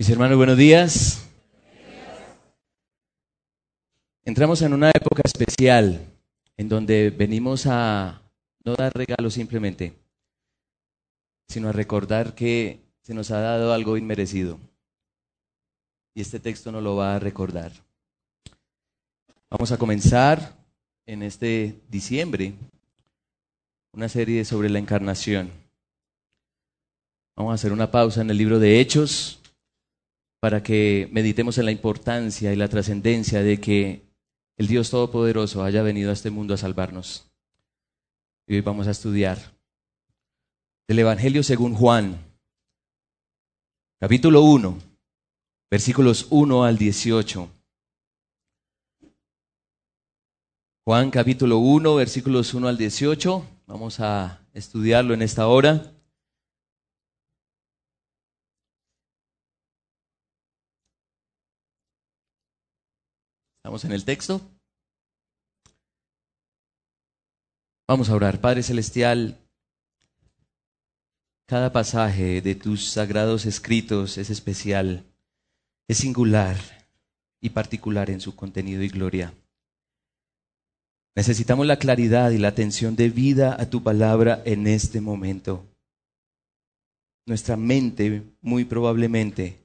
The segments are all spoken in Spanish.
Mis hermanos, buenos días. Entramos en una época especial en donde venimos a no dar regalos simplemente, sino a recordar que se nos ha dado algo inmerecido. Y este texto nos lo va a recordar. Vamos a comenzar en este diciembre una serie sobre la encarnación. Vamos a hacer una pausa en el libro de Hechos para que meditemos en la importancia y la trascendencia de que el Dios Todopoderoso haya venido a este mundo a salvarnos. Y hoy vamos a estudiar del Evangelio según Juan, capítulo 1, versículos 1 al 18. Juan capítulo 1, versículos 1 al 18. Vamos a estudiarlo en esta hora. Estamos en el texto. Vamos a orar. Padre Celestial, cada pasaje de tus sagrados escritos es especial, es singular y particular en su contenido y gloria. Necesitamos la claridad y la atención debida a tu palabra en este momento. Nuestra mente muy probablemente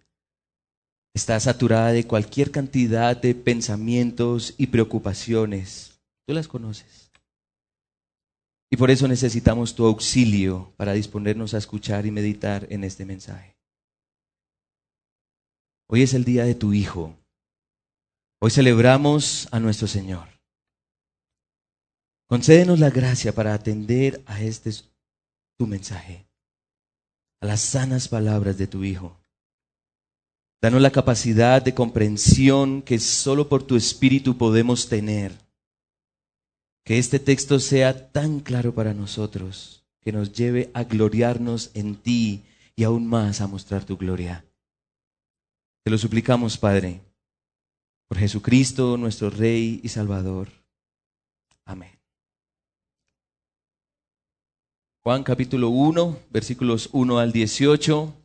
está saturada de cualquier cantidad de pensamientos y preocupaciones. Tú las conoces. Y por eso necesitamos tu auxilio para disponernos a escuchar y meditar en este mensaje. Hoy es el día de tu Hijo. Hoy celebramos a nuestro Señor. Concédenos la gracia para atender a este tu mensaje, a las sanas palabras de tu Hijo. Danos la capacidad de comprensión que solo por tu Espíritu podemos tener. Que este texto sea tan claro para nosotros, que nos lleve a gloriarnos en ti y aún más a mostrar tu gloria. Te lo suplicamos, Padre, por Jesucristo, nuestro Rey y Salvador. Amén. Juan capítulo 1, versículos 1 al 18.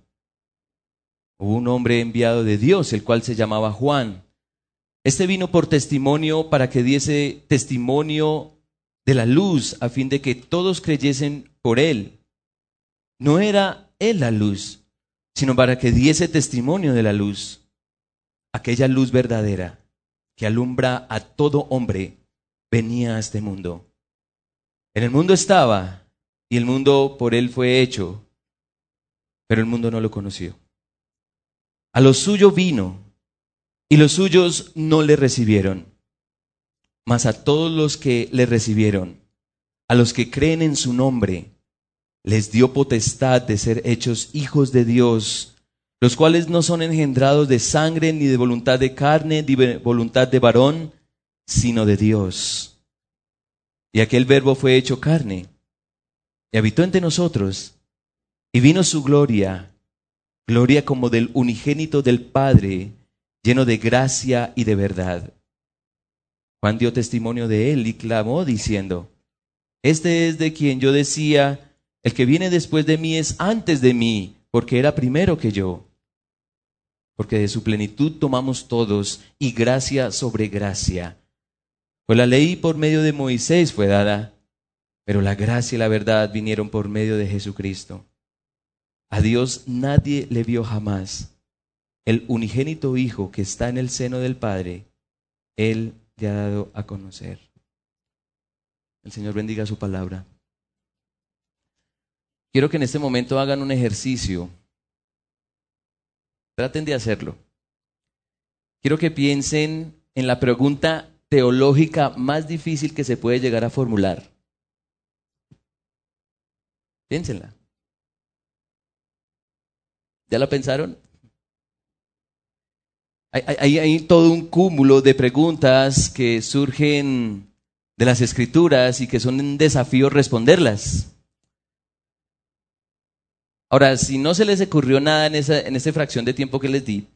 Hubo un hombre enviado de Dios, el cual se llamaba Juan. Este vino por testimonio para que diese testimonio de la luz, a fin de que todos creyesen por él. No era él la luz, sino para que diese testimonio de la luz, aquella luz verdadera que alumbra a todo hombre, venía a este mundo. En el mundo estaba, y el mundo por él fue hecho, pero el mundo no lo conoció. A lo suyo vino, y los suyos no le recibieron. Mas a todos los que le recibieron, a los que creen en su nombre, les dio potestad de ser hechos hijos de Dios, los cuales no son engendrados de sangre, ni de voluntad de carne, ni de voluntad de varón, sino de Dios. Y aquel verbo fue hecho carne, y habitó entre nosotros, y vino su gloria, gloria como del unigénito del Padre, lleno de gracia y de verdad. Juan dio testimonio de él y clamó diciendo, Este es de quien yo decía, el que viene después de mí es antes de mí, porque era primero que yo. Porque de su plenitud tomamos todos y gracia sobre gracia. Pues la ley por medio de Moisés fue dada, pero la gracia y la verdad vinieron por medio de Jesucristo. A Dios nadie le vio jamás. El unigénito Hijo que está en el seno del Padre, Él le ha dado a conocer. El Señor bendiga su palabra. Quiero que en este momento hagan un ejercicio. Traten de hacerlo. Quiero que piensen en la pregunta teológica más difícil que se puede llegar a formular. Piénsenla. ¿Ya la pensaron? Hay, todo un cúmulo de preguntas que surgen de las escrituras y que son un desafío responderlas. Ahora, si no se les ocurrió nada en esa, en esa fracción de tiempo que les di,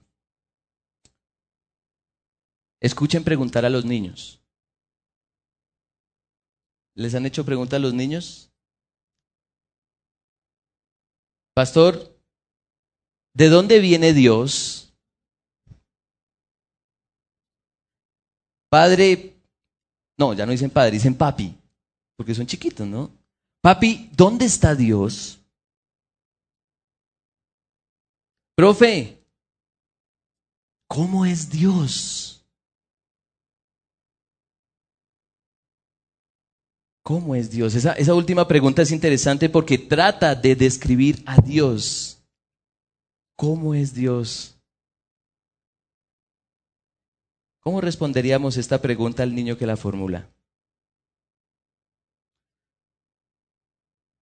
escuchen preguntar a los niños. ¿Les han hecho preguntas a los niños? Pastor, ¿de dónde viene Dios? Padre, no, ya no dicen padre, dicen papi, porque son chiquitos, ¿no? Papi, ¿dónde está Dios? Profe, ¿cómo es Dios? ¿Cómo es Dios? Esa, esa, última pregunta es interesante porque trata de describir a Dios. ¿Cómo es Dios? ¿Cómo responderíamos esta pregunta al niño que la formula?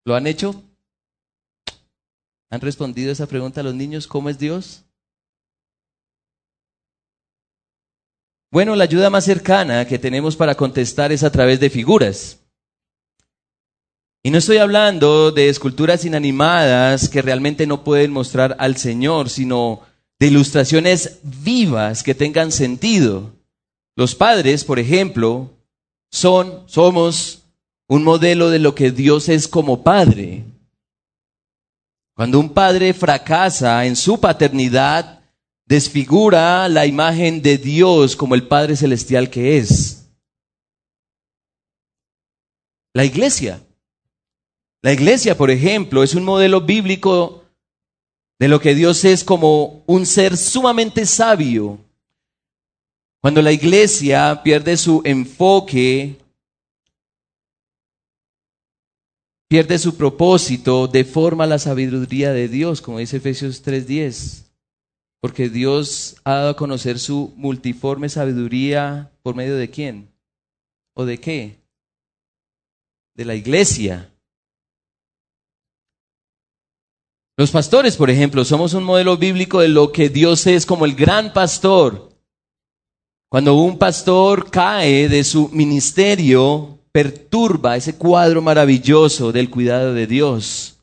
¿Lo han hecho? ¿Han respondido esa pregunta a los niños? ¿Cómo es Dios? Bueno, la ayuda más cercana que tenemos para contestar es a través de figuras. Y no estoy hablando de esculturas inanimadas que realmente no pueden mostrar al Señor, sino de ilustraciones vivas que tengan sentido. Los padres, por ejemplo, son, somos un modelo de lo que Dios es como padre. Cuando un padre fracasa en su paternidad, desfigura la imagen de Dios como el Padre Celestial que es. La iglesia. La iglesia, por ejemplo, es un modelo bíblico de lo que Dios es como un ser sumamente sabio. Cuando la iglesia pierde su enfoque pierde su propósito, deforma la sabiduría de Dios, como dice Efesios 3:10. Porque Dios ha dado a conocer su multiforme sabiduría por medio de quién? ¿O de qué? De la iglesia. Los pastores, por ejemplo, somos un modelo bíblico de lo que Dios es como el gran pastor. Cuando un pastor cae de su ministerio, perturba ese cuadro maravilloso del cuidado de Dios.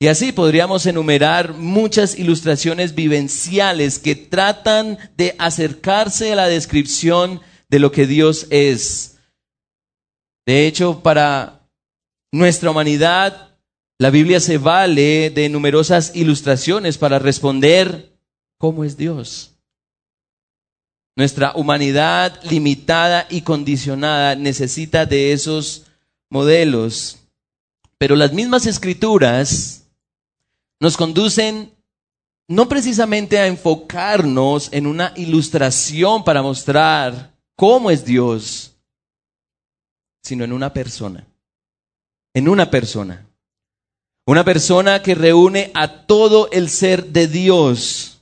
Y así podríamos enumerar muchas ilustraciones vivenciales que tratan de acercarse a la descripción de lo que Dios es. De hecho, para nuestra humanidad, la Biblia se vale de numerosas ilustraciones para responder cómo es Dios. Nuestra humanidad limitada y condicionada necesita de esos modelos. Pero las mismas escrituras nos conducen no precisamente a enfocarnos en una ilustración para mostrar cómo es Dios, sino en una persona. En una persona. Una persona que reúne a todo el ser de Dios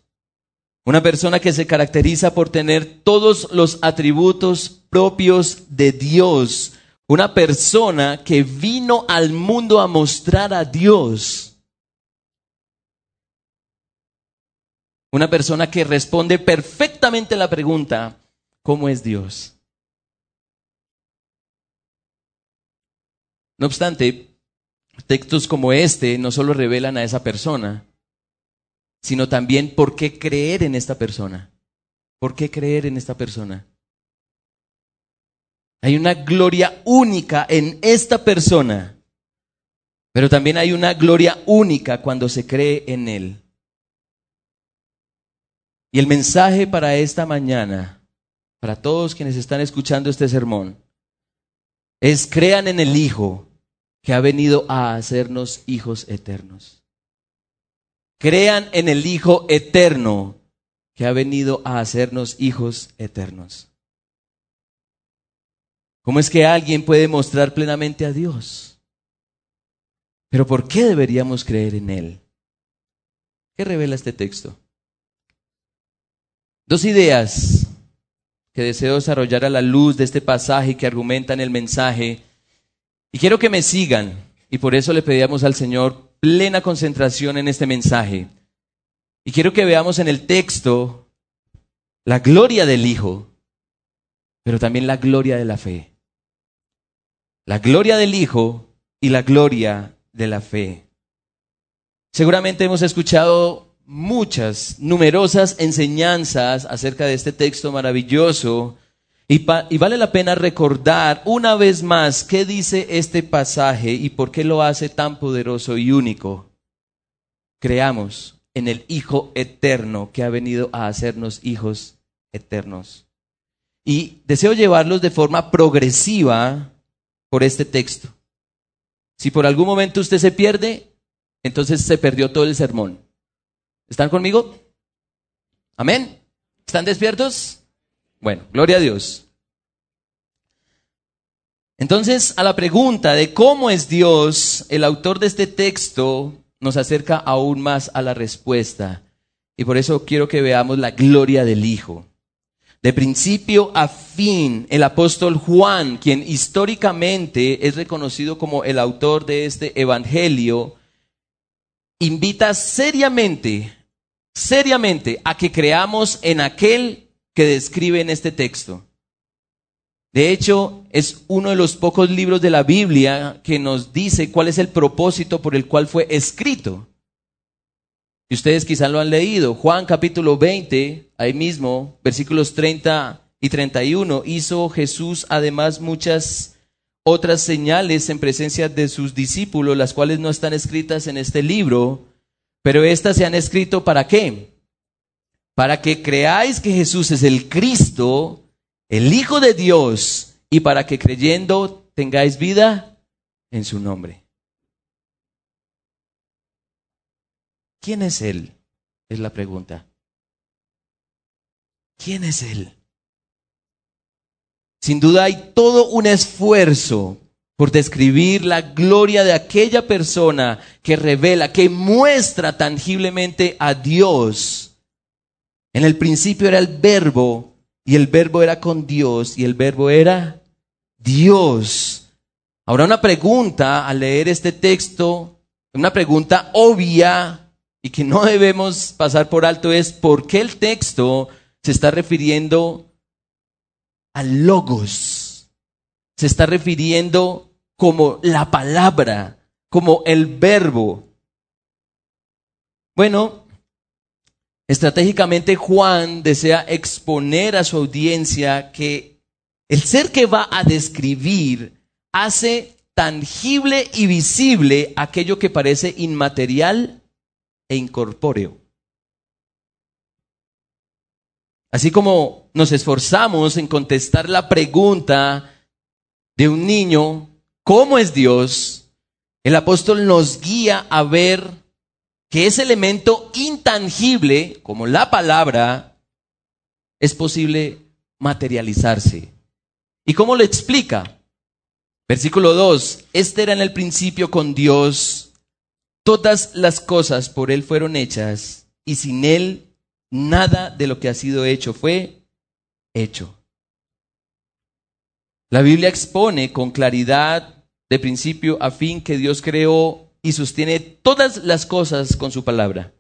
una persona que se caracteriza por tener todos los atributos propios de Dios. Una persona que vino al mundo a mostrar a Dios. Una persona que responde perfectamente la pregunta, ¿cómo es Dios? No obstante, textos como este no solo revelan a esa persona, sino también por qué creer en esta persona. ¿Por qué creer en esta persona? Hay una gloria única en esta persona, pero también hay una gloria única cuando se cree en Él. Y el mensaje para esta mañana, para todos quienes están escuchando este sermón, es crean en el Hijo que ha venido a hacernos hijos eternos. Crean en el Hijo eterno que ha venido a hacernos hijos eternos. ¿Cómo es que alguien puede mostrar plenamente a Dios? Pero ¿por qué deberíamos creer en Él? ¿Qué revela este texto? Dos ideas que deseo desarrollar a la luz de este pasaje que argumentan el mensaje. Y quiero que me sigan. Y por eso le pedíamos al Señor plena concentración en este mensaje. Y quiero que veamos en el texto la gloria del Hijo, pero también la gloria de la fe. La gloria del Hijo y la gloria de la fe. Seguramente hemos escuchado muchas, numerosas enseñanzas acerca de este texto maravilloso y, vale la pena recordar una vez más qué dice este pasaje y por qué lo hace tan poderoso y único. Creamos en el Hijo eterno que ha venido a hacernos hijos eternos. Y deseo llevarlos de forma progresiva por este texto. Si por algún momento usted se pierde, entonces se perdió todo el sermón. ¿Están conmigo? Amén. ¿Están despiertos? Bueno, gloria a Dios. Entonces, a la pregunta de cómo es Dios, el autor de este texto nos acerca aún más a la respuesta. Y por eso quiero que veamos la gloria del Hijo. De principio a fin, el apóstol Juan, quien históricamente es reconocido como el autor de este Evangelio, invita seriamente, seriamente a que creamos en aquel que describe en este texto. De hecho, es uno de los pocos libros de la Biblia que nos dice cuál es el propósito por el cual fue escrito. Y ustedes quizás lo han leído. Juan capítulo 20, ahí mismo, versículos 30 y 31, hizo Jesús además muchas otras señales en presencia de sus discípulos, las cuales no están escritas en este libro, pero estas se han escrito para qué? Para que creáis que Jesús es el Cristo, el Hijo de Dios, y para que creyendo tengáis vida en su nombre. ¿Quién es Él? Es la pregunta. ¿Quién es Él? Sin duda hay todo un esfuerzo por describir la gloria de aquella persona que revela, que muestra tangiblemente a Dios. En el principio era el verbo y el verbo era con Dios y el verbo era Dios. Ahora una pregunta al leer este texto, una pregunta obvia y que no debemos pasar por alto es ¿por qué el texto se está refiriendo al logos? Se está refiriendo como la palabra, como el verbo. Bueno, Estratégicamente Juan desea exponer a su audiencia que el ser que va a describir hace tangible y visible aquello que parece inmaterial e incorpóreo. Así como nos esforzamos en contestar la pregunta de un niño, ¿cómo es Dios? El apóstol nos guía a ver que ese elemento intangible, como la palabra, es posible materializarse. ¿Y cómo lo explica? Versículo 2, este era en el principio con Dios, todas las cosas por Él fueron hechas, y sin Él nada de lo que ha sido hecho fue hecho. La Biblia expone con claridad de principio a fin que Dios creó y sostiene todas las cosas con su palabra.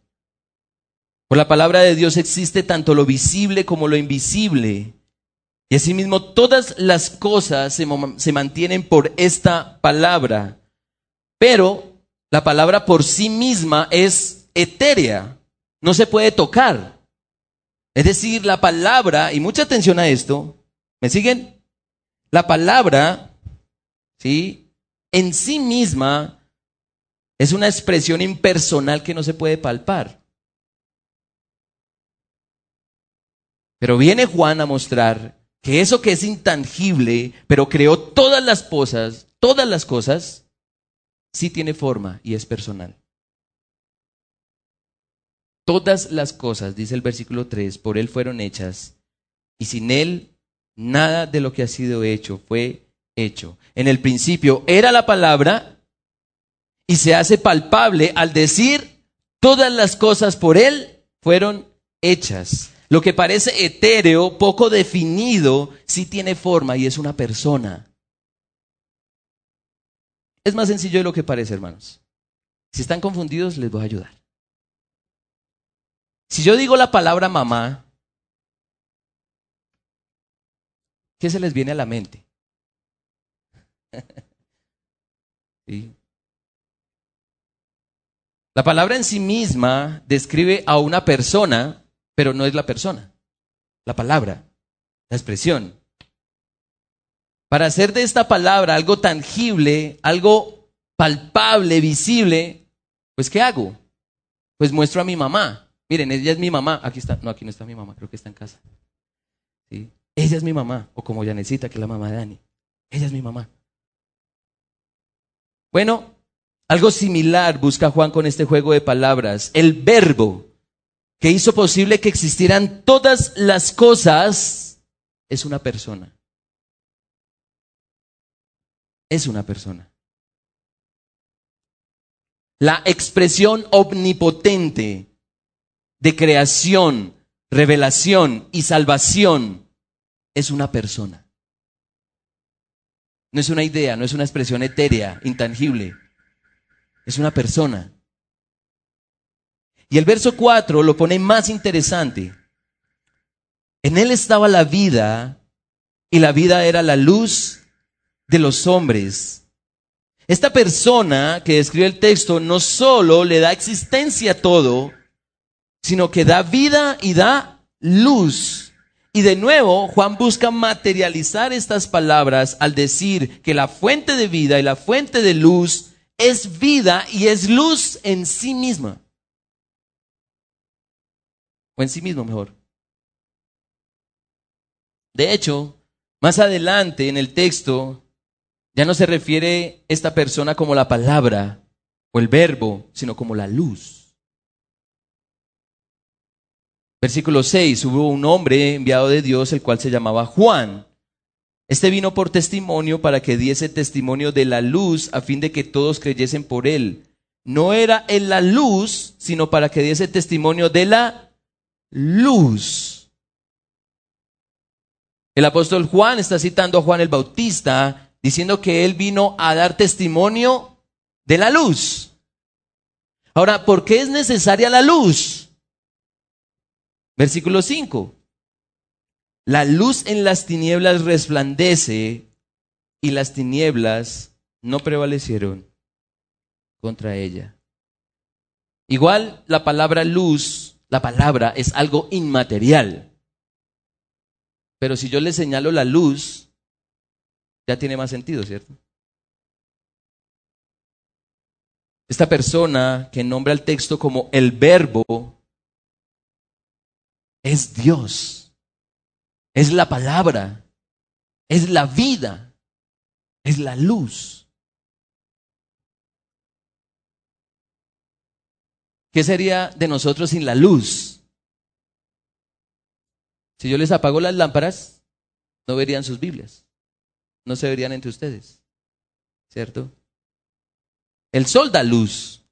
Por la palabra de Dios existe tanto lo visible como lo invisible. Y asimismo todas las cosas se, se mantienen por esta palabra. Pero la palabra por sí misma es etérea, no se puede tocar. Es decir, la palabra, y mucha atención a esto, ¿me siguen? La palabra, ¿sí? En sí misma es una expresión impersonal que no se puede palpar. Pero viene Juan a mostrar que eso que es intangible, pero creó todas las cosas, todas las cosas, sí tiene forma y es personal. Todas las cosas, dice el versículo 3, por Él fueron hechas, y sin Él nada de lo que ha sido hecho fue hecho. En el principio era la palabra, y se hace palpable al decir todas las cosas por Él fueron hechas. Lo que parece etéreo, poco definido, sí tiene forma y es una persona. Es más sencillo de lo que parece, hermanos. Si están confundidos, les voy a ayudar. Si yo digo la palabra mamá, ¿qué se les viene a la mente? La palabra en sí misma describe a una persona, pero no es la persona. La palabra, la expresión. Para hacer de esta palabra algo tangible, algo palpable, visible, pues ¿qué hago? Pues muestro a mi mamá. Miren, ella es mi mamá. Aquí está. No, aquí no está mi mamá, creo que está en casa. ¿Sí? Ella es mi mamá. O como Yanecita, que es la mamá de Dani. Ella es mi mamá. Bueno, algo similar busca Juan con este juego de palabras. El verbo que hizo posible que existieran todas las cosas es una persona. Es una persona. La expresión omnipotente de creación, revelación y salvación es una persona. No es una idea, no es una expresión etérea, intangible. Es una persona. Y el verso 4 lo pone más interesante. En él estaba la vida y la vida era la luz de los hombres. Esta persona que escribe el texto no solo le da existencia a todo, sino que da vida y da luz. Y de nuevo, Juan busca materializar estas palabras al decir que la fuente de vida y la fuente de luz es vida y es luz en sí misma. O en sí mismo mejor. De hecho, más adelante en el texto, ya no se refiere esta persona como la palabra o el verbo, sino como la luz. Versículo 6, hubo un hombre enviado de Dios, el cual se llamaba Juan. Este vino por testimonio para que diese testimonio de la luz a fin de que todos creyesen por él. No era en la luz, sino para que diese testimonio de la luz. El apóstol Juan está citando a Juan el Bautista diciendo que él vino a dar testimonio de la luz. Ahora, ¿por qué es necesaria la luz? Versículo 5. La luz en las tinieblas resplandece y las tinieblas no prevalecieron contra ella. Igual la palabra luz, la palabra es algo inmaterial. Pero si yo le señalo la luz, ya tiene más sentido, ¿cierto? Esta persona que nombra el texto como el verbo es Dios, es la palabra, es la vida, es la luz. ¿Qué sería de nosotros sin la luz? Si yo les apago las lámparas, no verían sus Biblias, no se verían entre ustedes, ¿cierto? El sol da luz,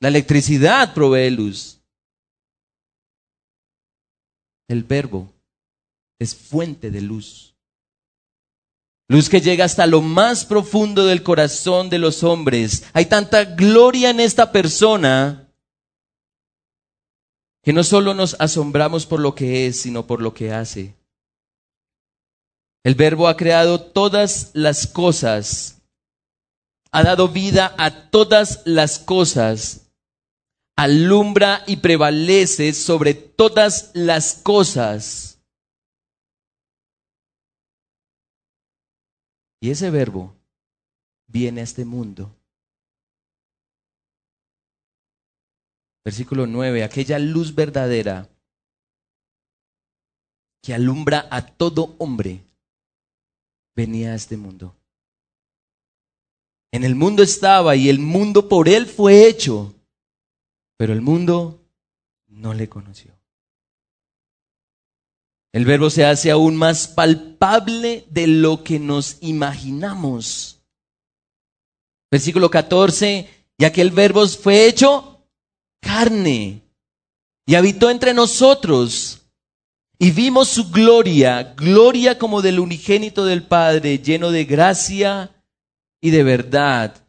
la electricidad provee luz, el verbo es fuente de luz. Luz que llega hasta lo más profundo del corazón de los hombres. Hay tanta gloria en esta persona que no solo nos asombramos por lo que es, sino por lo que hace. El verbo ha creado todas las cosas, ha dado vida a todas las cosas alumbra y prevalece sobre todas las cosas. Y ese verbo viene a este mundo. Versículo 9, aquella luz verdadera que alumbra a todo hombre venía a este mundo. En el mundo estaba y el mundo por él fue hecho pero el mundo no le conoció. El verbo se hace aún más palpable de lo que nos imaginamos. Versículo 14, ya que el verbo fue hecho carne y habitó entre nosotros y vimos su gloria, gloria como del unigénito del Padre, lleno de gracia y de verdad.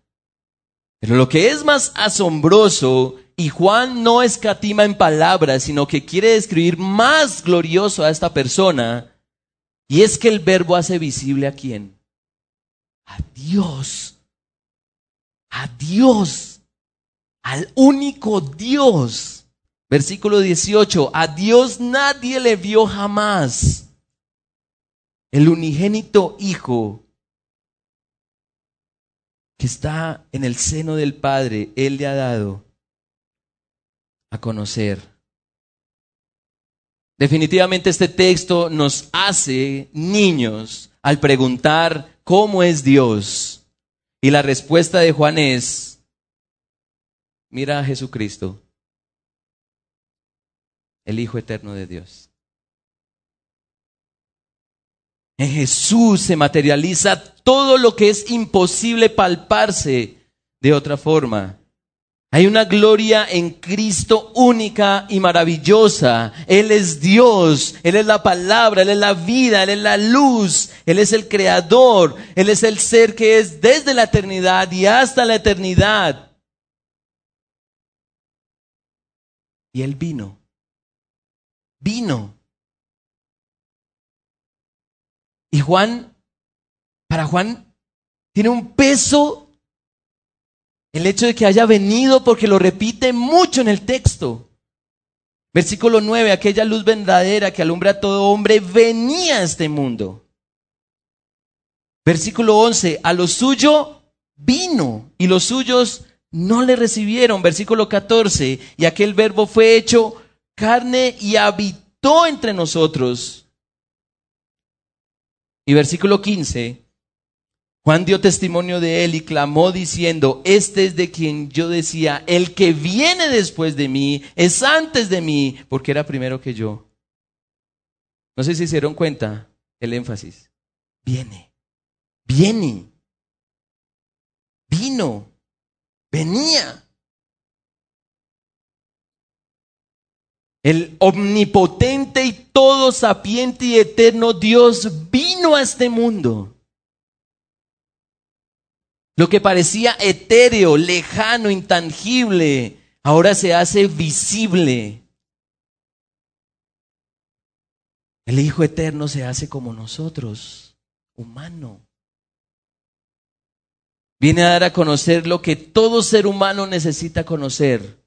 Pero lo que es más asombroso Y Juan no escatima en palabras, sino que quiere describir más glorioso a esta persona. Y es que el verbo hace visible a quién? A Dios. A Dios. Al único Dios. Versículo 18. A Dios nadie le vio jamás. El unigénito Hijo que está en el seno del Padre, Él le ha dado a conocer. Definitivamente este texto nos hace niños al preguntar cómo es Dios. Y la respuesta de Juan es, mira a Jesucristo, el Hijo Eterno de Dios. En Jesús se materializa todo lo que es imposible palparse de otra forma. Hay una gloria en Cristo única y maravillosa. Él es Dios, Él es la palabra, Él es la vida, Él es la luz, Él es el creador, Él es el ser que es desde la eternidad y hasta la eternidad. Y Él vino, vino. Y Juan, para Juan, tiene un peso el hecho de que haya venido porque lo repite mucho en el texto. Versículo 9, aquella luz verdadera que alumbra a todo hombre venía a este mundo. Versículo 11, a lo suyo vino y los suyos no le recibieron. Versículo 14, y aquel verbo fue hecho carne y habitó entre nosotros. Y versículo 15, Juan dio testimonio de él y clamó diciendo, este es de quien yo decía, el que viene después de mí es antes de mí, porque era primero que yo. No sé si se dieron cuenta el énfasis. Viene, viene, vino, venía. El omnipotente y todo sapiente y eterno Dios vino a este mundo lo que parecía etéreo, lejano, intangible, ahora se hace visible. El Hijo Eterno se hace como nosotros, humano. Viene a dar a conocer lo que todo ser humano necesita conocer.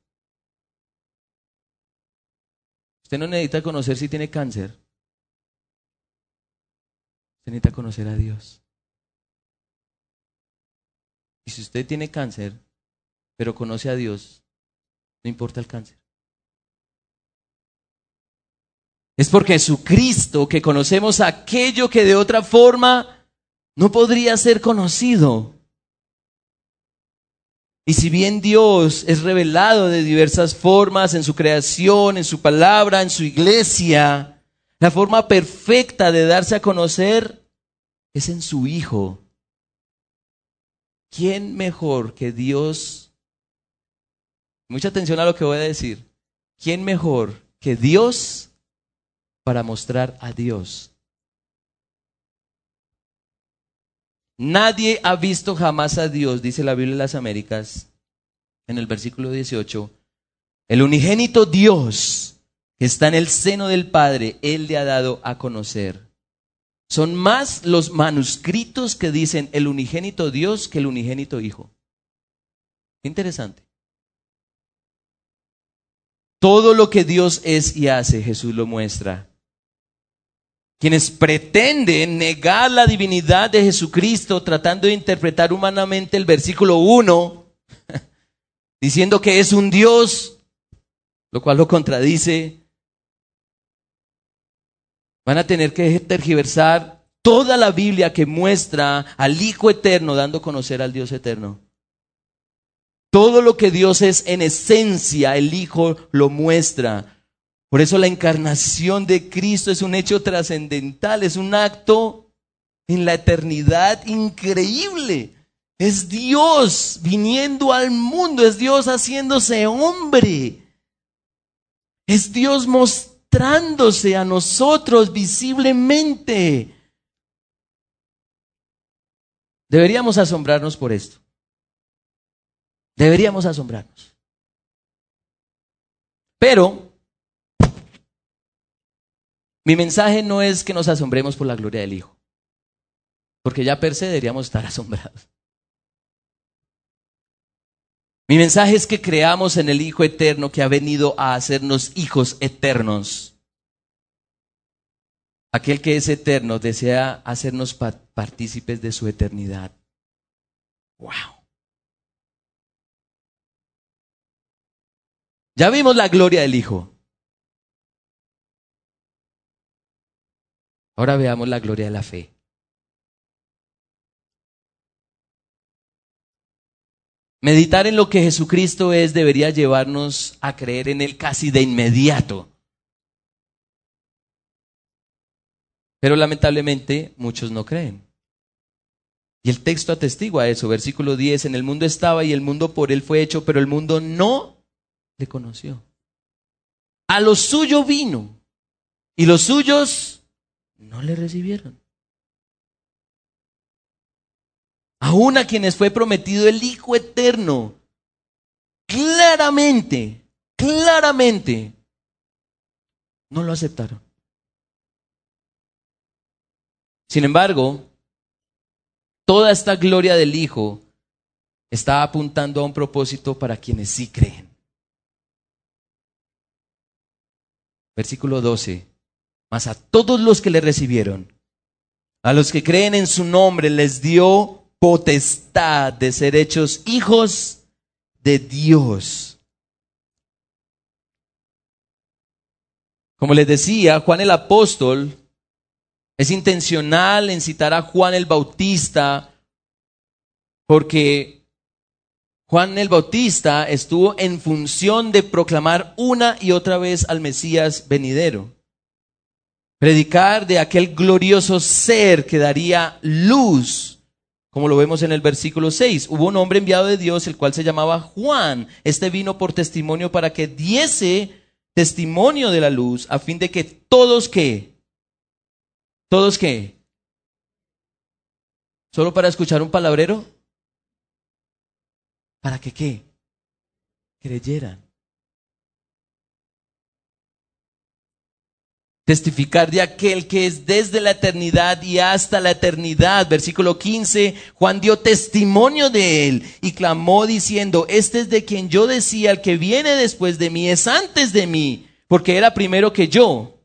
Usted no necesita conocer si tiene cáncer. Usted necesita conocer a Dios. Y si usted tiene cáncer, pero conoce a Dios, no importa el cáncer. Es porque Jesucristo que conocemos aquello que de otra forma no podría ser conocido. Y si bien Dios es revelado de diversas formas en su creación, en su palabra, en su iglesia, la forma perfecta de darse a conocer es en su Hijo, ¿quién mejor que Dios? Mucha atención a lo que voy a decir. ¿Quién mejor que Dios para mostrar a Dios? Nadie ha visto jamás a Dios, dice la Biblia de las Américas, en el versículo 18. El unigénito Dios que está en el seno del Padre, Él le ha dado a conocer. Son más los manuscritos que dicen el unigénito Dios que el unigénito Hijo. Interesante. Todo lo que Dios es y hace, Jesús lo muestra. Quienes pretenden negar la divinidad de Jesucristo tratando de interpretar humanamente el versículo 1, diciendo que es un Dios, lo cual lo contradice, Van a tener que tergiversar toda la Biblia que muestra al Hijo Eterno dando a conocer al Dios Eterno. Todo lo que Dios es en esencia, el Hijo lo muestra. Por eso la encarnación de Cristo es un hecho trascendental, es un acto en la eternidad increíble. Es Dios viniendo al mundo, es Dios haciéndose hombre. Es Dios mostrando mostrándose a nosotros visiblemente. Deberíamos asombrarnos por esto. Deberíamos asombrarnos. Pero mi mensaje no es que nos asombremos por la gloria del Hijo, porque ya per se deberíamos estar asombrados. Mi mensaje es que creamos en el Hijo eterno que ha venido a hacernos hijos eternos. Aquel que es eterno desea hacernos partícipes de su eternidad. ¡Wow! Ya vimos la gloria del Hijo. Ahora veamos la gloria de la fe. Meditar en lo que Jesucristo es debería llevarnos a creer en Él casi de inmediato. Pero lamentablemente muchos no creen. Y el texto atestigua eso, versículo 10, en el mundo estaba y el mundo por Él fue hecho, pero el mundo no le conoció. A lo suyo vino y los suyos no le recibieron. Aún a quienes fue prometido el Hijo Eterno, claramente, claramente, no lo aceptaron. Sin embargo, toda esta gloria del Hijo está apuntando a un propósito para quienes sí creen. Versículo 12. Mas a todos los que le recibieron, a los que creen en su nombre, les dio potestad de ser hechos hijos de Dios. Como les decía, Juan el apóstol es intencional en citar a Juan el Bautista porque Juan el Bautista estuvo en función de proclamar una y otra vez al Mesías venidero. Predicar de aquel glorioso ser que daría luz como lo vemos en el versículo 6. Hubo un hombre enviado de Dios, el cual se llamaba Juan. Este vino por testimonio para que diese testimonio de la luz, a fin de que todos que, todos que, solo para escuchar un palabrero, para que qué, creyeran. Testificar de aquel que es desde la eternidad y hasta la eternidad. Versículo 15, Juan dio testimonio de él y clamó diciendo, este es de quien yo decía, el que viene después de mí es antes de mí, porque era primero que yo.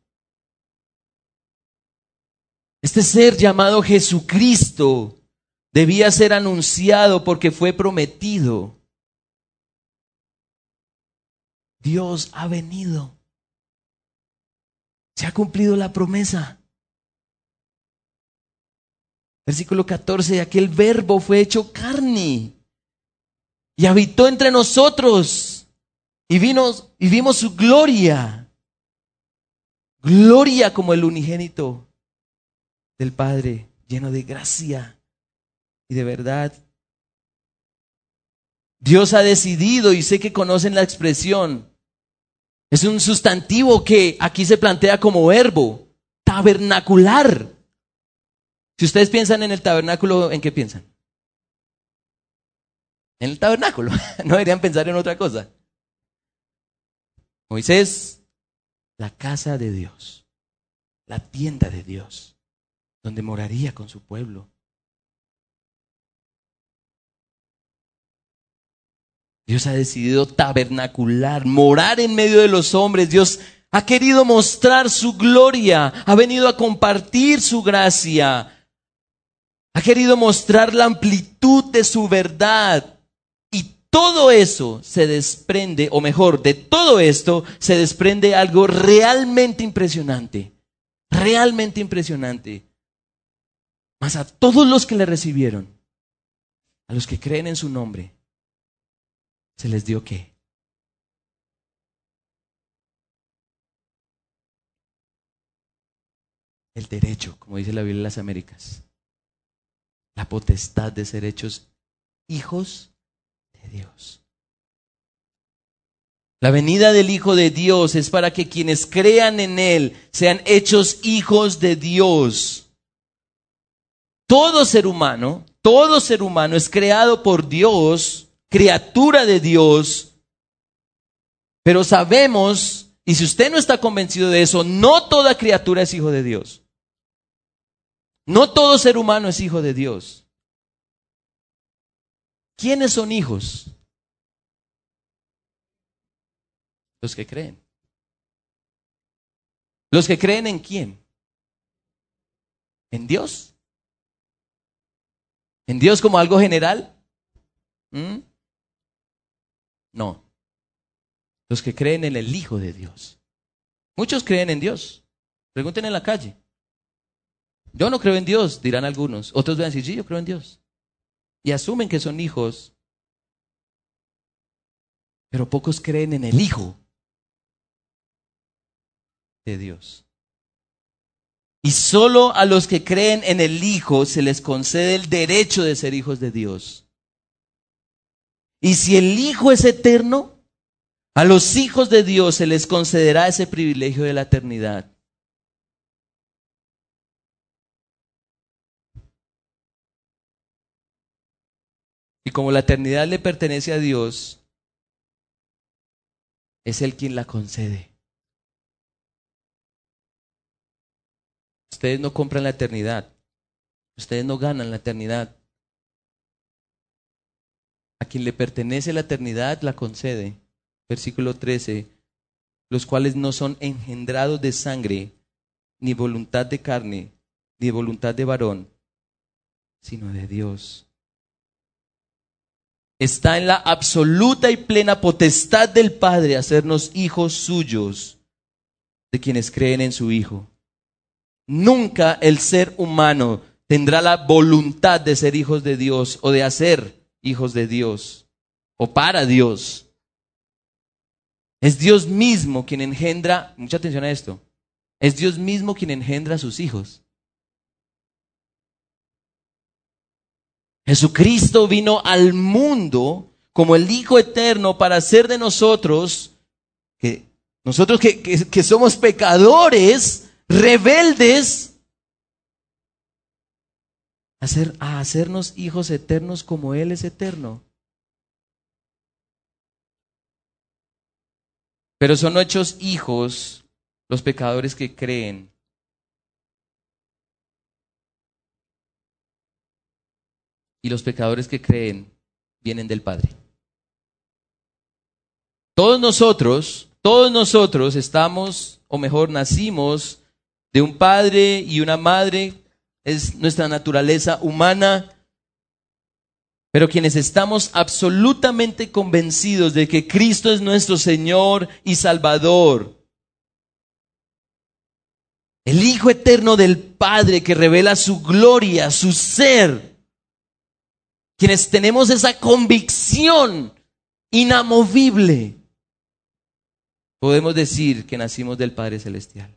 Este ser llamado Jesucristo debía ser anunciado porque fue prometido. Dios ha venido. Se ha cumplido la promesa. Versículo 14, aquel verbo fue hecho carne y habitó entre nosotros y, vino, y vimos su gloria. Gloria como el unigénito del Padre, lleno de gracia y de verdad. Dios ha decidido, y sé que conocen la expresión, es un sustantivo que aquí se plantea como verbo, tabernacular. Si ustedes piensan en el tabernáculo, ¿en qué piensan? En el tabernáculo. No deberían pensar en otra cosa. Moisés, la casa de Dios, la tienda de Dios, donde moraría con su pueblo. Dios ha decidido tabernacular, morar en medio de los hombres. Dios ha querido mostrar su gloria, ha venido a compartir su gracia, ha querido mostrar la amplitud de su verdad. Y todo eso se desprende, o mejor, de todo esto se desprende algo realmente impresionante, realmente impresionante. Mas a todos los que le recibieron, a los que creen en su nombre, ¿Se les dio qué? El derecho, como dice la Biblia de las Américas. La potestad de ser hechos hijos de Dios. La venida del Hijo de Dios es para que quienes crean en Él sean hechos hijos de Dios. Todo ser humano, todo ser humano es creado por Dios criatura de Dios Pero sabemos, y si usted no está convencido de eso, no toda criatura es hijo de Dios. No todo ser humano es hijo de Dios. ¿Quiénes son hijos? Los que creen. ¿Los que creen en quién? ¿En Dios? ¿En Dios como algo general? ¿Mm? No. Los que creen en el Hijo de Dios. Muchos creen en Dios. Pregunten en la calle. Yo no creo en Dios, dirán algunos. Otros van a decir, sí, yo creo en Dios. Y asumen que son hijos. Pero pocos creen en el Hijo de Dios. Y solo a los que creen en el Hijo se les concede el derecho de ser hijos de Dios. Y si el Hijo es eterno, a los hijos de Dios se les concederá ese privilegio de la eternidad. Y como la eternidad le pertenece a Dios, es Él quien la concede. Ustedes no compran la eternidad. Ustedes no ganan la eternidad. A quien le pertenece la eternidad la concede. Versículo 13. Los cuales no son engendrados de sangre, ni voluntad de carne, ni voluntad de varón, sino de Dios está en la absoluta y plena potestad del Padre hacernos hijos suyos de quienes creen en su Hijo. Nunca el ser humano tendrá la voluntad de ser hijos de Dios o de hacer hijos de Dios o para Dios. Es Dios mismo quien engendra, mucha atención a esto, es Dios mismo quien engendra a sus hijos. Jesucristo vino al mundo como el Hijo Eterno para hacer de nosotros, que nosotros que, somos pecadores, rebeldes, hacer, a hacernos hijos eternos como Él es eterno. Pero son hechos hijos los pecadores que creen y los pecadores que creen vienen del Padre. Todos nosotros, todos nosotros estamos, o mejor, nacimos de un padre y una madre, es nuestra naturaleza humana, pero quienes estamos absolutamente convencidos de que Cristo es nuestro Señor y Salvador, el Hijo eterno del Padre que revela su gloria, su ser, quienes tenemos esa convicción inamovible, podemos decir que nacimos del Padre Celestial.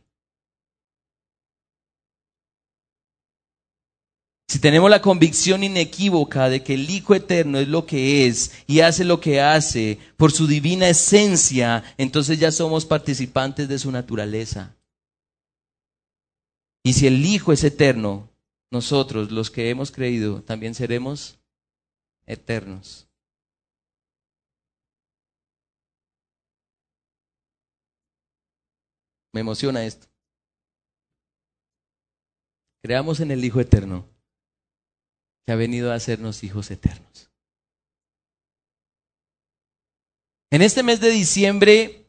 Si tenemos la convicción inequívoca de que el Hijo Eterno es lo que es y hace lo que hace por su divina esencia, entonces ya somos participantes de su naturaleza. Y si el Hijo es eterno, nosotros, los que hemos creído, también seremos eternos. Me emociona esto. Creamos en el Hijo Eterno, que ha venido a hacernos hijos eternos. En este mes de diciembre,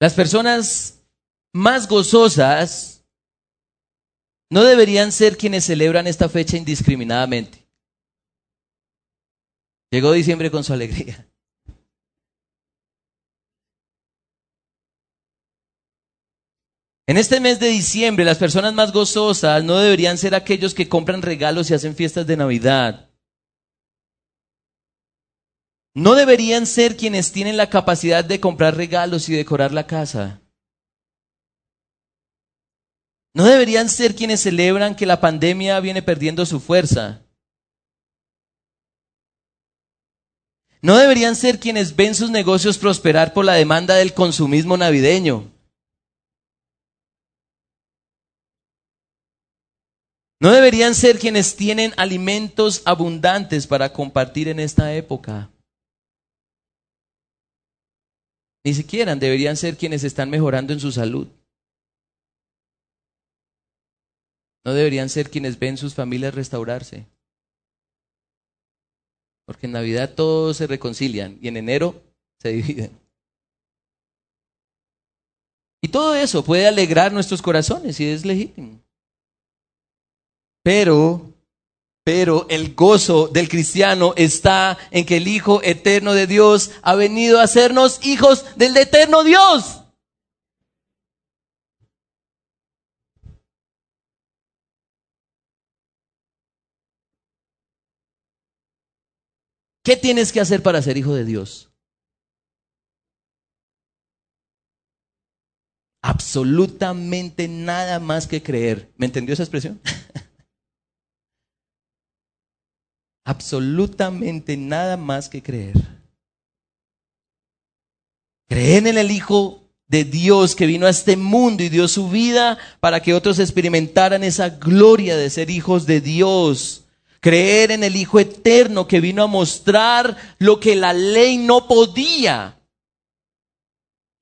las personas más gozosas no deberían ser quienes celebran esta fecha indiscriminadamente. Llegó diciembre con su alegría. En este mes de diciembre, las personas más gozosas no deberían ser aquellos que compran regalos y hacen fiestas de Navidad. No deberían ser quienes tienen la capacidad de comprar regalos y decorar la casa. No deberían ser quienes celebran que la pandemia viene perdiendo su fuerza. no deberían ser quienes ven sus negocios prosperar por la demanda del consumismo navideño. No deberían ser quienes tienen alimentos abundantes para compartir en esta época. Ni siquiera deberían ser quienes están mejorando en su salud. No deberían ser quienes ven sus familias restaurarse. Porque en Navidad todos se reconcilian y en enero se dividen. Y todo eso puede alegrar nuestros corazones y es legítimo. Pero, pero el gozo del cristiano está en que el Hijo eterno de Dios ha venido a hacernos hijos del eterno Dios. ¿Qué tienes que hacer para ser hijo de Dios? Absolutamente nada más que creer. ¿Me entendió esa expresión? Absolutamente nada más que creer. Creer en el Hijo de Dios que vino a este mundo y dio su vida para que otros experimentaran esa gloria de ser hijos de Dios creer en el Hijo Eterno que vino a mostrar lo que la ley no podía.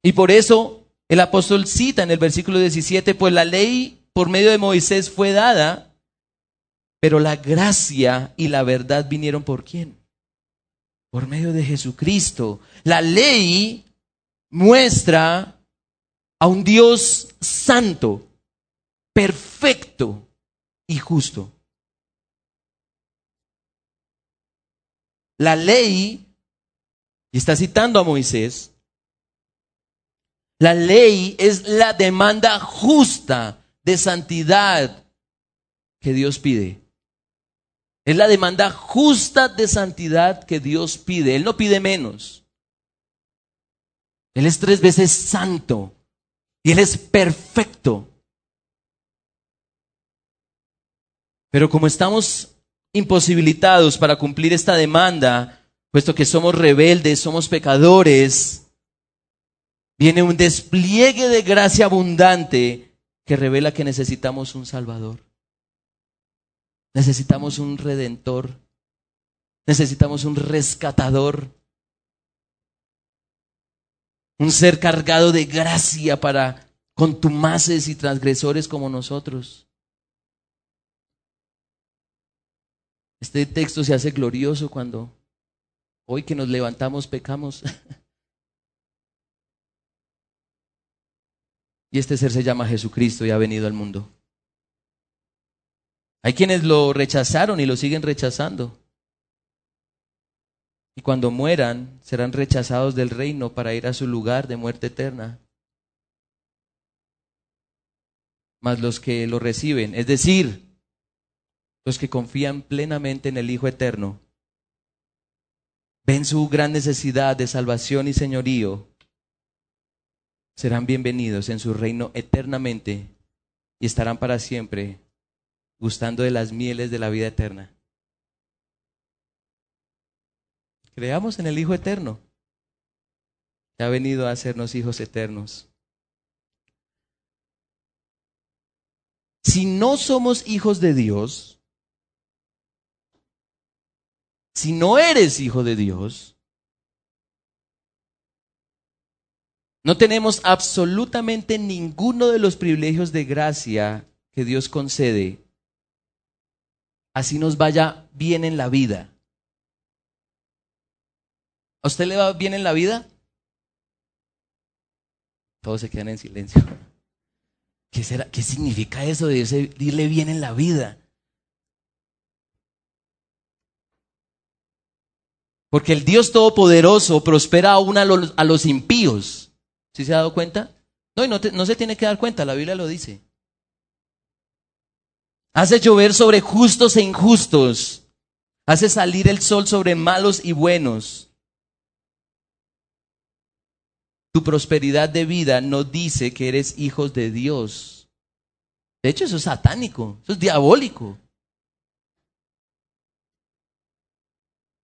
Y por eso el apóstol cita en el versículo 17, pues la ley por medio de Moisés fue dada, pero la gracia y la verdad vinieron por quién? Por medio de Jesucristo. La ley muestra a un Dios santo, perfecto y justo. La ley, y está citando a Moisés, la ley es la demanda justa de santidad que Dios pide. Es la demanda justa de santidad que Dios pide. Él no pide menos. Él es tres veces santo y Él es perfecto. Pero como estamos imposibilitados para cumplir esta demanda, puesto que somos rebeldes, somos pecadores, viene un despliegue de gracia abundante que revela que necesitamos un Salvador. Necesitamos un redentor. Necesitamos un rescatador. Un ser cargado de gracia para contumaces y transgresores como nosotros. Este texto se hace glorioso cuando hoy que nos levantamos pecamos. y este ser se llama Jesucristo y ha venido al mundo. Hay quienes lo rechazaron y lo siguen rechazando. Y cuando mueran serán rechazados del reino para ir a su lugar de muerte eterna. Mas los que lo reciben, es decir, los que confían plenamente en el Hijo Eterno, ven su gran necesidad de salvación y señorío, serán bienvenidos en su reino eternamente y estarán para siempre gustando de las mieles de la vida eterna. Creamos en el Hijo Eterno, que ha venido a hacernos hijos eternos. Si no somos hijos de Dios, si no eres hijo de Dios, no tenemos absolutamente ninguno de los privilegios de gracia que Dios concede. Así nos vaya bien en la vida. ¿A usted le va bien en la vida? Todos se quedan en silencio. ¿Qué, será, qué significa eso de irle bien en la vida? Porque el Dios Todopoderoso prospera aún a los, a los impíos. ¿Sí se ha dado cuenta? No, y no, no se tiene que dar cuenta, la Biblia lo dice. Hace llover sobre justos e injustos. Hace salir el sol sobre malos y buenos. Tu prosperidad de vida no dice que eres hijos de Dios. De hecho, eso es satánico, eso es diabólico.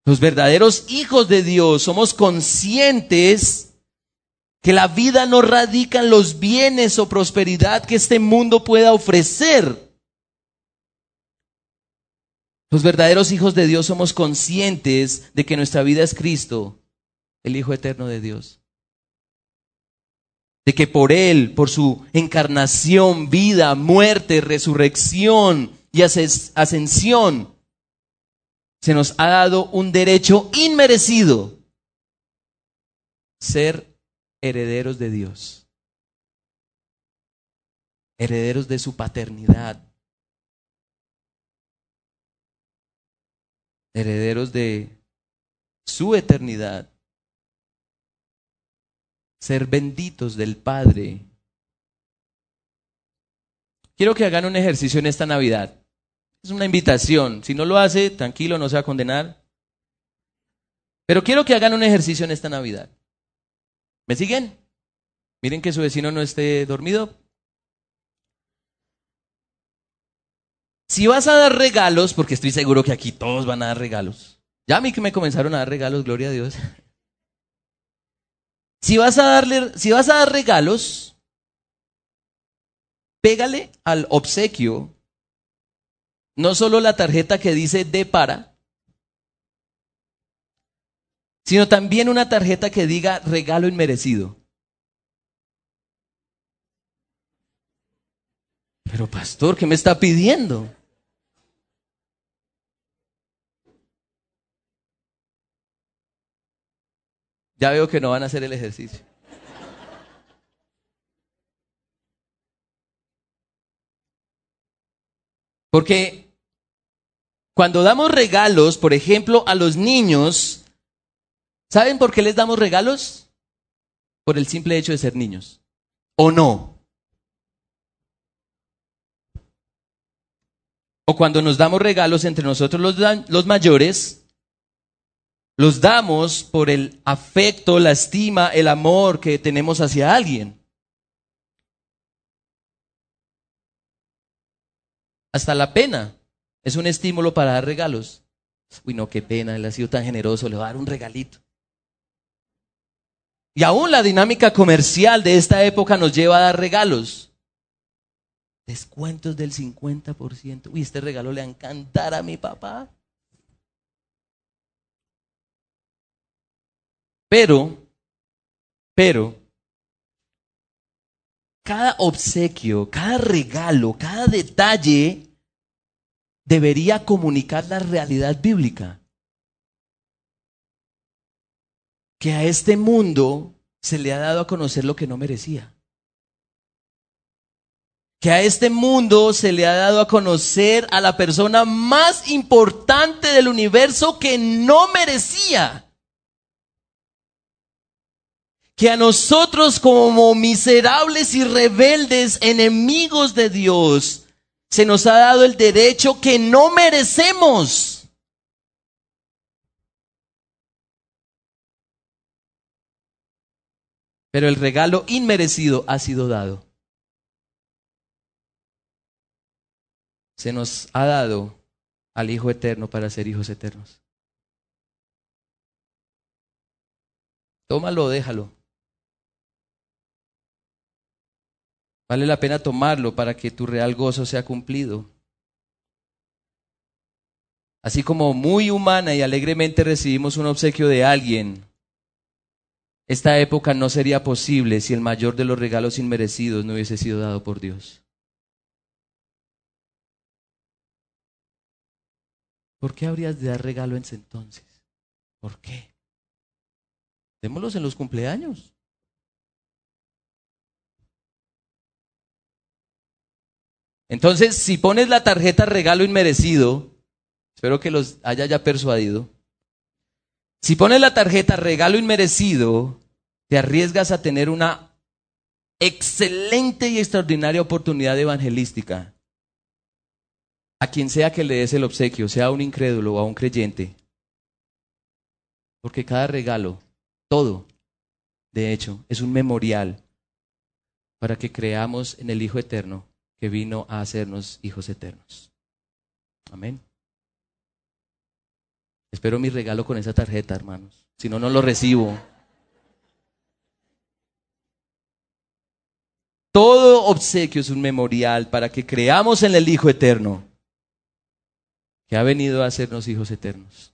Los verdaderos hijos de Dios somos conscientes que la vida no radica en los bienes o prosperidad que este mundo pueda ofrecer. Los verdaderos hijos de Dios somos conscientes de que nuestra vida es Cristo, el Hijo eterno de Dios. de que por Él, por su encarnación, vida, muerte, resurrección y ascensión, se nos ha dado un derecho inmerecido, ser herederos de Dios, herederos de su paternidad, herederos de su eternidad ser benditos del Padre. Quiero que hagan un ejercicio en esta Navidad. Es una invitación. Si no lo hace, tranquilo, no se va a condenar. Pero quiero que hagan un ejercicio en esta Navidad. ¿Me siguen? Miren que su vecino no esté dormido. Si vas a dar regalos, porque estoy seguro que aquí todos van a dar regalos. Ya a mí que me comenzaron a dar regalos, gloria a Dios. Si vas a darle, si vas a dar regalos, pégale al obsequio no solo la tarjeta que dice de para, sino también una tarjeta que diga regalo inmerecido. Pero pastor, ¿qué me está pidiendo? Ya veo que no van a hacer el ejercicio. Porque cuando damos regalos, por ejemplo, a los niños, ¿saben por qué les damos regalos? Por el simple hecho de ser niños. ¿O no? O cuando nos damos regalos entre nosotros los, los mayores, los damos por el afecto, la estima, el amor que tenemos hacia alguien. Hasta la pena es un estímulo para dar regalos. Uy, no, qué pena, él ha sido tan generoso, le va a dar un regalito. Y aún la dinámica comercial de esta época nos lleva a dar regalos. Descuentos del 50%. Uy, este regalo le va a encantar a mi papá. Pero, pero, cada obsequio, cada regalo, cada detalle debería comunicar la realidad bíblica. Que a este mundo se le ha dado a conocer lo que no merecía. Que a este mundo se le ha dado a conocer a la persona más importante del universo que no merecía que a nosotros como miserables y rebeldes enemigos de Dios se nos ha dado el derecho que no merecemos. Pero el regalo inmerecido ha sido dado. Se nos ha dado al Hijo Eterno para ser hijos eternos. Tómalo, déjalo. Vale la pena tomarlo para que tu real gozo sea cumplido. Así como muy humana y alegremente recibimos un obsequio de alguien, esta época no sería posible si el mayor de los regalos inmerecidos no hubiese sido dado por Dios. ¿Por qué habrías de dar regalo en ese entonces? ¿Por qué? Démoslos en los cumpleaños. Entonces, si pones la tarjeta regalo inmerecido, espero que los haya ya persuadido, si pones la tarjeta regalo inmerecido, te arriesgas a tener una excelente y extraordinaria oportunidad evangelística. A quien sea que le des el obsequio, sea un incrédulo o a un creyente. Porque cada regalo, todo, de hecho, es un memorial para que creamos en el Hijo Eterno que vino a hacernos hijos eternos. Amén. Espero mi regalo con esa tarjeta, hermanos. Si no, no lo recibo. Todo obsequio es un memorial para que creamos en el Hijo Eterno, que ha venido a hacernos hijos eternos.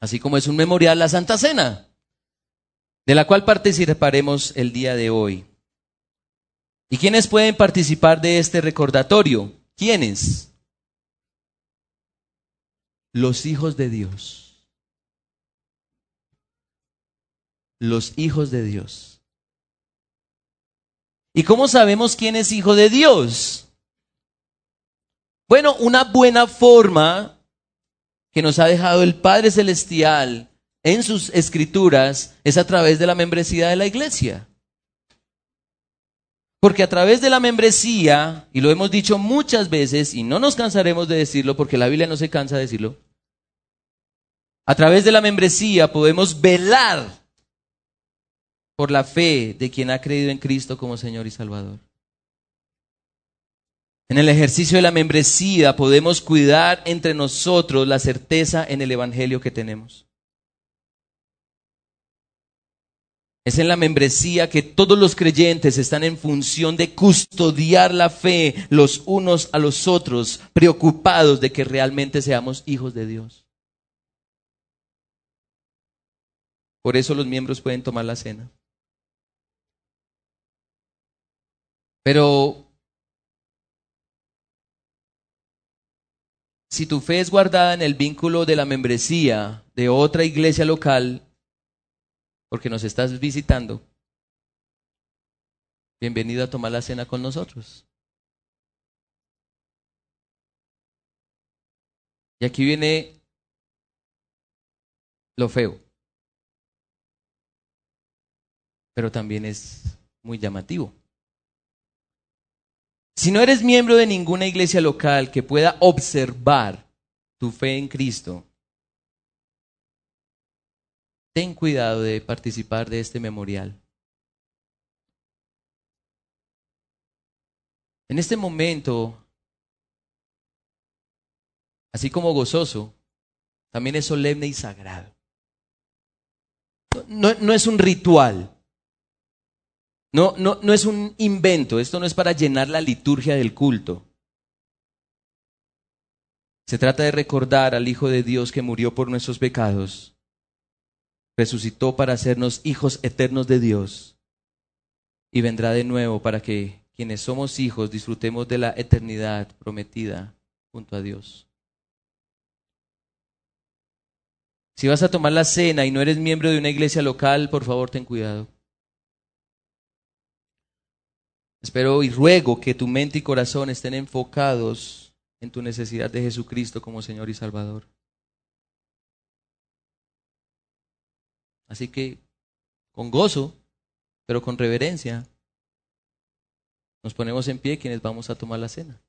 Así como es un memorial la Santa Cena. de la cual participaremos el día de hoy. ¿Y quiénes pueden participar de este recordatorio? ¿Quiénes? Los hijos de Dios. Los hijos de Dios. ¿Y cómo sabemos quién es hijo de Dios? Bueno, una buena forma que nos ha dejado el Padre Celestial en sus escrituras es a través de la membresía de la iglesia. Porque a través de la membresía, y lo hemos dicho muchas veces, y no nos cansaremos de decirlo porque la Biblia no se cansa de decirlo, a través de la membresía podemos velar por la fe de quien ha creído en Cristo como Señor y Salvador. En el ejercicio de la membresía podemos cuidar entre nosotros la certeza en el Evangelio que tenemos. Es en la membresía que todos los creyentes están en función de custodiar la fe los unos a los otros, preocupados de que realmente seamos hijos de Dios. Por eso los miembros pueden tomar la cena. Pero si tu fe es guardada en el vínculo de la membresía de otra iglesia local, porque nos estás visitando, bienvenido a tomar la cena con nosotros. Y aquí viene lo feo, pero también es muy llamativo. Si no eres miembro de ninguna iglesia local que pueda observar tu fe en Cristo, ten cuidado de participar de este memorial. En este momento, así como gozoso, también es solemne y sagrado. No, es un ritual. No, no, no es un invento, esto no es para llenar la liturgia del culto. Se trata de recordar al Hijo de Dios que murió por nuestros pecados, resucitó para hacernos hijos eternos de Dios y vendrá de nuevo para que quienes somos hijos disfrutemos de la eternidad prometida junto a Dios. Si vas a tomar la cena y no eres miembro de una iglesia local, por favor ten cuidado. Espero y ruego que tu mente y corazón estén enfocados en tu necesidad de Jesucristo como Señor y Salvador. Así que, con gozo, pero con reverencia, nos ponemos en pie quienes vamos a tomar la cena.